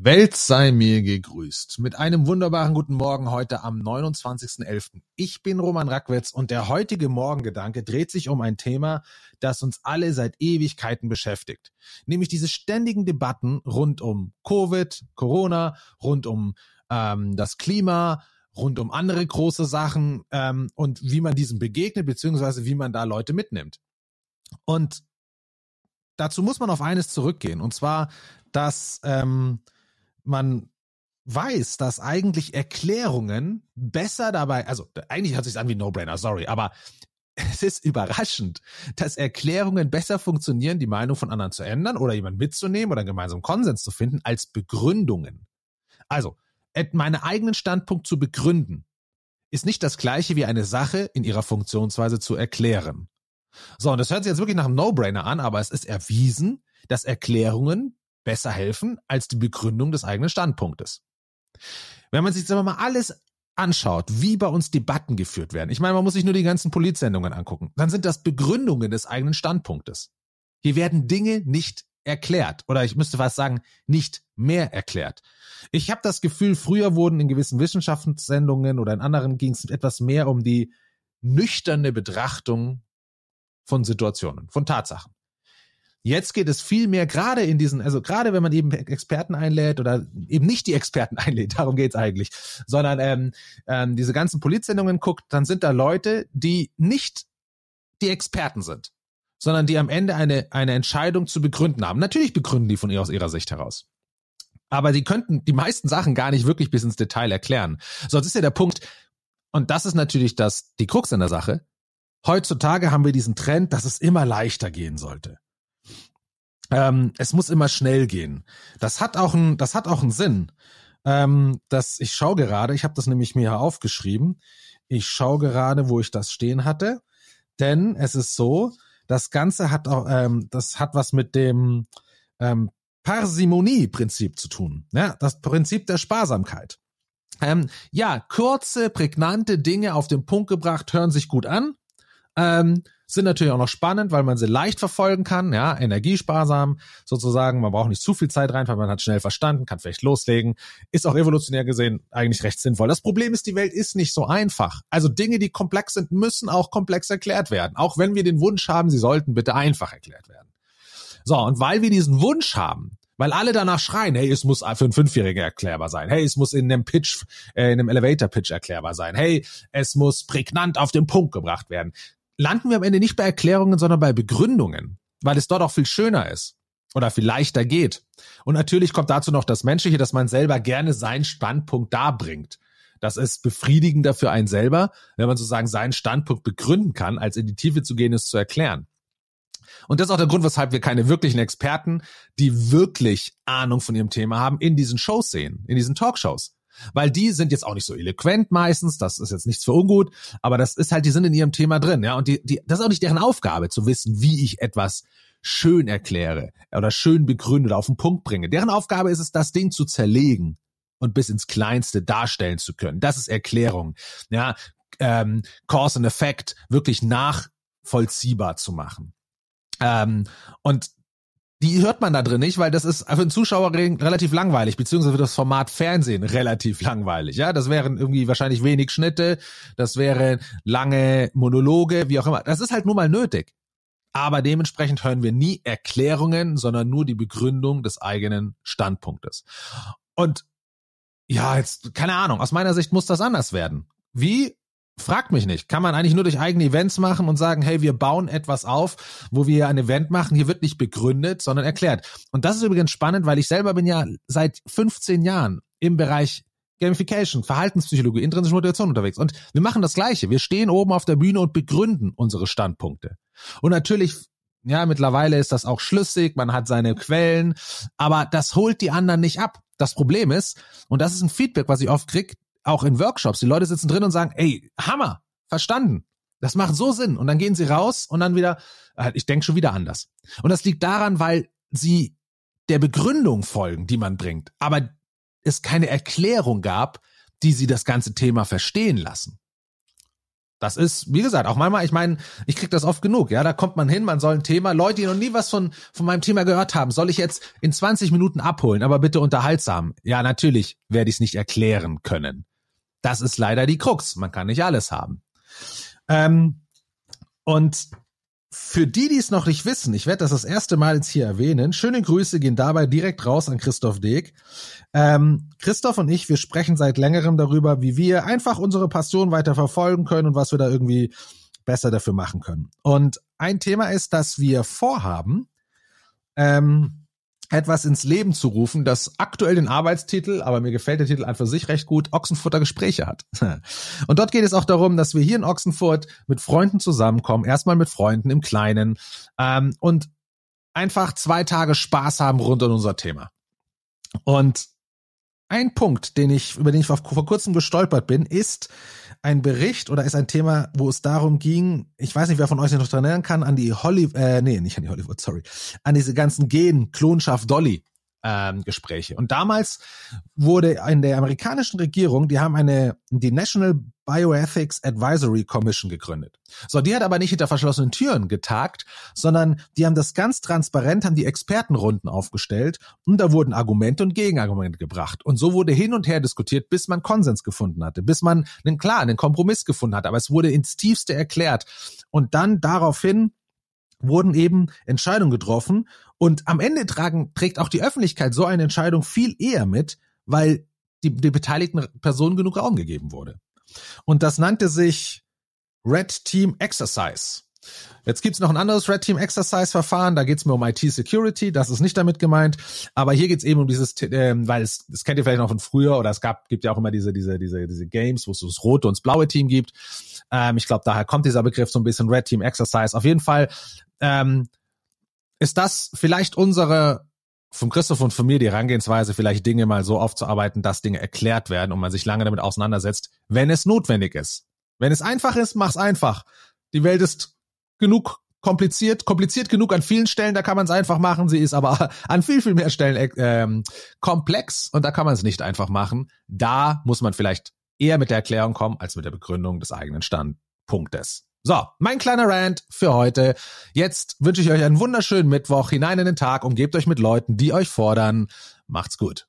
Welt sei mir gegrüßt. Mit einem wunderbaren guten Morgen heute am 29.11. Ich bin Roman Rackwitz und der heutige Morgengedanke dreht sich um ein Thema, das uns alle seit Ewigkeiten beschäftigt. Nämlich diese ständigen Debatten rund um Covid, Corona, rund um ähm, das Klima, rund um andere große Sachen ähm, und wie man diesem begegnet, beziehungsweise wie man da Leute mitnimmt. Und dazu muss man auf eines zurückgehen, und zwar, dass ähm, man weiß, dass eigentlich Erklärungen besser dabei, also eigentlich hört sich an wie No-Brainer, sorry, aber es ist überraschend, dass Erklärungen besser funktionieren, die Meinung von anderen zu ändern oder jemanden mitzunehmen oder einen gemeinsamen Konsens zu finden, als Begründungen. Also, meinen eigenen Standpunkt zu begründen, ist nicht das gleiche wie eine Sache in ihrer Funktionsweise zu erklären. So, und das hört sich jetzt wirklich nach einem No-Brainer an, aber es ist erwiesen, dass Erklärungen besser helfen als die Begründung des eigenen Standpunktes. Wenn man sich jetzt mal alles anschaut, wie bei uns Debatten geführt werden, ich meine, man muss sich nur die ganzen Polizsendungen angucken, dann sind das Begründungen des eigenen Standpunktes. Hier werden Dinge nicht erklärt oder ich müsste fast sagen, nicht mehr erklärt. Ich habe das Gefühl, früher wurden in gewissen Wissenschaftssendungen oder in anderen ging es etwas mehr um die nüchterne Betrachtung von Situationen, von Tatsachen. Jetzt geht es viel mehr gerade in diesen, also gerade wenn man eben Experten einlädt oder eben nicht die Experten einlädt, darum geht's eigentlich, sondern ähm, ähm, diese ganzen Polizsendungen guckt, dann sind da Leute, die nicht die Experten sind, sondern die am Ende eine, eine Entscheidung zu begründen haben. Natürlich begründen die von ihr aus ihrer Sicht heraus. Aber die könnten die meisten Sachen gar nicht wirklich bis ins Detail erklären. Sonst ist ja der Punkt, und das ist natürlich das, die Krux in der Sache. Heutzutage haben wir diesen Trend, dass es immer leichter gehen sollte ähm, es muss immer schnell gehen. Das hat auch ein, das hat auch einen Sinn. Ähm, das, ich schaue gerade, ich habe das nämlich mir aufgeschrieben. Ich schaue gerade, wo ich das stehen hatte, denn es ist so, das Ganze hat auch, ähm, das hat was mit dem ähm, Parsimonie-Prinzip zu tun. Ja, das Prinzip der Sparsamkeit. Ähm, ja, kurze, prägnante Dinge auf den Punkt gebracht, hören sich gut an. Ähm, sind natürlich auch noch spannend, weil man sie leicht verfolgen kann, ja, energiesparsam sozusagen. Man braucht nicht zu viel Zeit rein, weil man hat schnell verstanden, kann vielleicht loslegen. Ist auch evolutionär gesehen eigentlich recht sinnvoll. Das Problem ist, die Welt ist nicht so einfach. Also Dinge, die komplex sind, müssen auch komplex erklärt werden. Auch wenn wir den Wunsch haben, sie sollten bitte einfach erklärt werden. So, und weil wir diesen Wunsch haben, weil alle danach schreien, hey, es muss für einen Fünfjährigen erklärbar sein. Hey, es muss in einem Pitch, äh, in einem Elevator-Pitch erklärbar sein. Hey, es muss prägnant auf den Punkt gebracht werden landen wir am Ende nicht bei Erklärungen, sondern bei Begründungen, weil es dort auch viel schöner ist oder viel leichter geht. Und natürlich kommt dazu noch das Menschliche, dass man selber gerne seinen Standpunkt darbringt. Das ist befriedigender für einen selber, wenn man sozusagen seinen Standpunkt begründen kann, als in die Tiefe zu gehen, es zu erklären. Und das ist auch der Grund, weshalb wir keine wirklichen Experten, die wirklich Ahnung von ihrem Thema haben, in diesen Shows sehen, in diesen Talkshows weil die sind jetzt auch nicht so eloquent meistens, das ist jetzt nichts für ungut, aber das ist halt, die sind in ihrem Thema drin, ja, und die, die, das ist auch nicht deren Aufgabe zu wissen, wie ich etwas schön erkläre oder schön begründe oder auf den Punkt bringe. Deren Aufgabe ist es, das Ding zu zerlegen und bis ins Kleinste darstellen zu können. Das ist Erklärung, ja, ähm, Cause and Effect wirklich nachvollziehbar zu machen. Ähm, und die hört man da drin nicht, weil das ist für einen Zuschauer relativ langweilig, beziehungsweise für das Format Fernsehen relativ langweilig. Ja, das wären irgendwie wahrscheinlich wenig Schnitte, das wären lange Monologe, wie auch immer. Das ist halt nur mal nötig. Aber dementsprechend hören wir nie Erklärungen, sondern nur die Begründung des eigenen Standpunktes. Und ja, jetzt, keine Ahnung, aus meiner Sicht muss das anders werden. Wie? Fragt mich nicht. Kann man eigentlich nur durch eigene Events machen und sagen, hey, wir bauen etwas auf, wo wir ein Event machen. Hier wird nicht begründet, sondern erklärt. Und das ist übrigens spannend, weil ich selber bin ja seit 15 Jahren im Bereich Gamification, Verhaltenspsychologie, intrinsische Motivation unterwegs. Und wir machen das Gleiche. Wir stehen oben auf der Bühne und begründen unsere Standpunkte. Und natürlich, ja, mittlerweile ist das auch schlüssig, man hat seine Quellen, aber das holt die anderen nicht ab. Das Problem ist, und das ist ein Feedback, was ich oft kriege, auch in Workshops, die Leute sitzen drin und sagen, ey, Hammer, verstanden. Das macht so Sinn. Und dann gehen sie raus und dann wieder, äh, ich denke schon wieder anders. Und das liegt daran, weil sie der Begründung folgen, die man bringt, aber es keine Erklärung gab, die sie das ganze Thema verstehen lassen. Das ist, wie gesagt, auch manchmal, ich meine, ich krieg das oft genug, ja, da kommt man hin, man soll ein Thema, Leute, die noch nie was von, von meinem Thema gehört haben, soll ich jetzt in 20 Minuten abholen, aber bitte unterhaltsam. Ja, natürlich werde ich es nicht erklären können. Das ist leider die Krux, man kann nicht alles haben. Ähm, und für die, die es noch nicht wissen, ich werde das das erste Mal jetzt hier erwähnen. Schöne Grüße gehen dabei direkt raus an Christoph Deeg. Ähm, Christoph und ich, wir sprechen seit längerem darüber, wie wir einfach unsere Passion weiter verfolgen können und was wir da irgendwie besser dafür machen können. Und ein Thema ist, dass wir vorhaben, ähm, etwas ins Leben zu rufen, das aktuell den Arbeitstitel, aber mir gefällt der Titel an für sich recht gut, Ochsenfutter Gespräche hat. Und dort geht es auch darum, dass wir hier in Ochsenfurt mit Freunden zusammenkommen, erstmal mit Freunden im Kleinen ähm, und einfach zwei Tage Spaß haben rund um unser Thema. Und ein Punkt, den ich, über den ich vor, vor kurzem gestolpert bin, ist ein Bericht oder ist ein Thema, wo es darum ging, ich weiß nicht, wer von euch sich noch dran erinnern kann, an die Hollywood, äh, nee, nicht an die Hollywood, sorry, an diese ganzen Gen-Klonschaft Dolly ähm, Gespräche. Und damals wurde in der amerikanischen Regierung, die haben eine, die National Bioethics Advisory Commission gegründet. So, die hat aber nicht hinter verschlossenen Türen getagt, sondern die haben das ganz transparent, haben die Expertenrunden aufgestellt und da wurden Argumente und Gegenargumente gebracht. Und so wurde hin und her diskutiert, bis man Konsens gefunden hatte, bis man einen klaren, einen Kompromiss gefunden hat. Aber es wurde ins Tiefste erklärt. Und dann daraufhin wurden eben Entscheidungen getroffen und am Ende tragen, trägt auch die Öffentlichkeit so eine Entscheidung viel eher mit, weil die, die beteiligten Personen genug Raum gegeben wurde. Und das nannte sich Red Team Exercise. Jetzt gibt's noch ein anderes Red Team Exercise Verfahren, da geht's mir um IT Security, das ist nicht damit gemeint, aber hier geht's eben um dieses, äh, weil es, das kennt ihr vielleicht noch von früher oder es gab, gibt ja auch immer diese, diese, diese, diese Games, wo es das rote und das blaue Team gibt. Ähm, ich glaube, daher kommt dieser Begriff so ein bisschen Red Team Exercise. Auf jeden Fall ähm, ist das vielleicht unsere vom Christoph und von mir die Herangehensweise, vielleicht Dinge mal so aufzuarbeiten, dass Dinge erklärt werden und man sich lange damit auseinandersetzt, wenn es notwendig ist. Wenn es einfach ist, mach's einfach. Die Welt ist genug kompliziert, kompliziert genug an vielen Stellen, da kann man es einfach machen. Sie ist aber an viel, viel mehr Stellen äh, ähm, komplex und da kann man es nicht einfach machen. Da muss man vielleicht eher mit der Erklärung kommen, als mit der Begründung des eigenen Standpunktes. So, mein kleiner Rant für heute. Jetzt wünsche ich euch einen wunderschönen Mittwoch hinein in den Tag. Umgebt euch mit Leuten, die euch fordern. Macht's gut.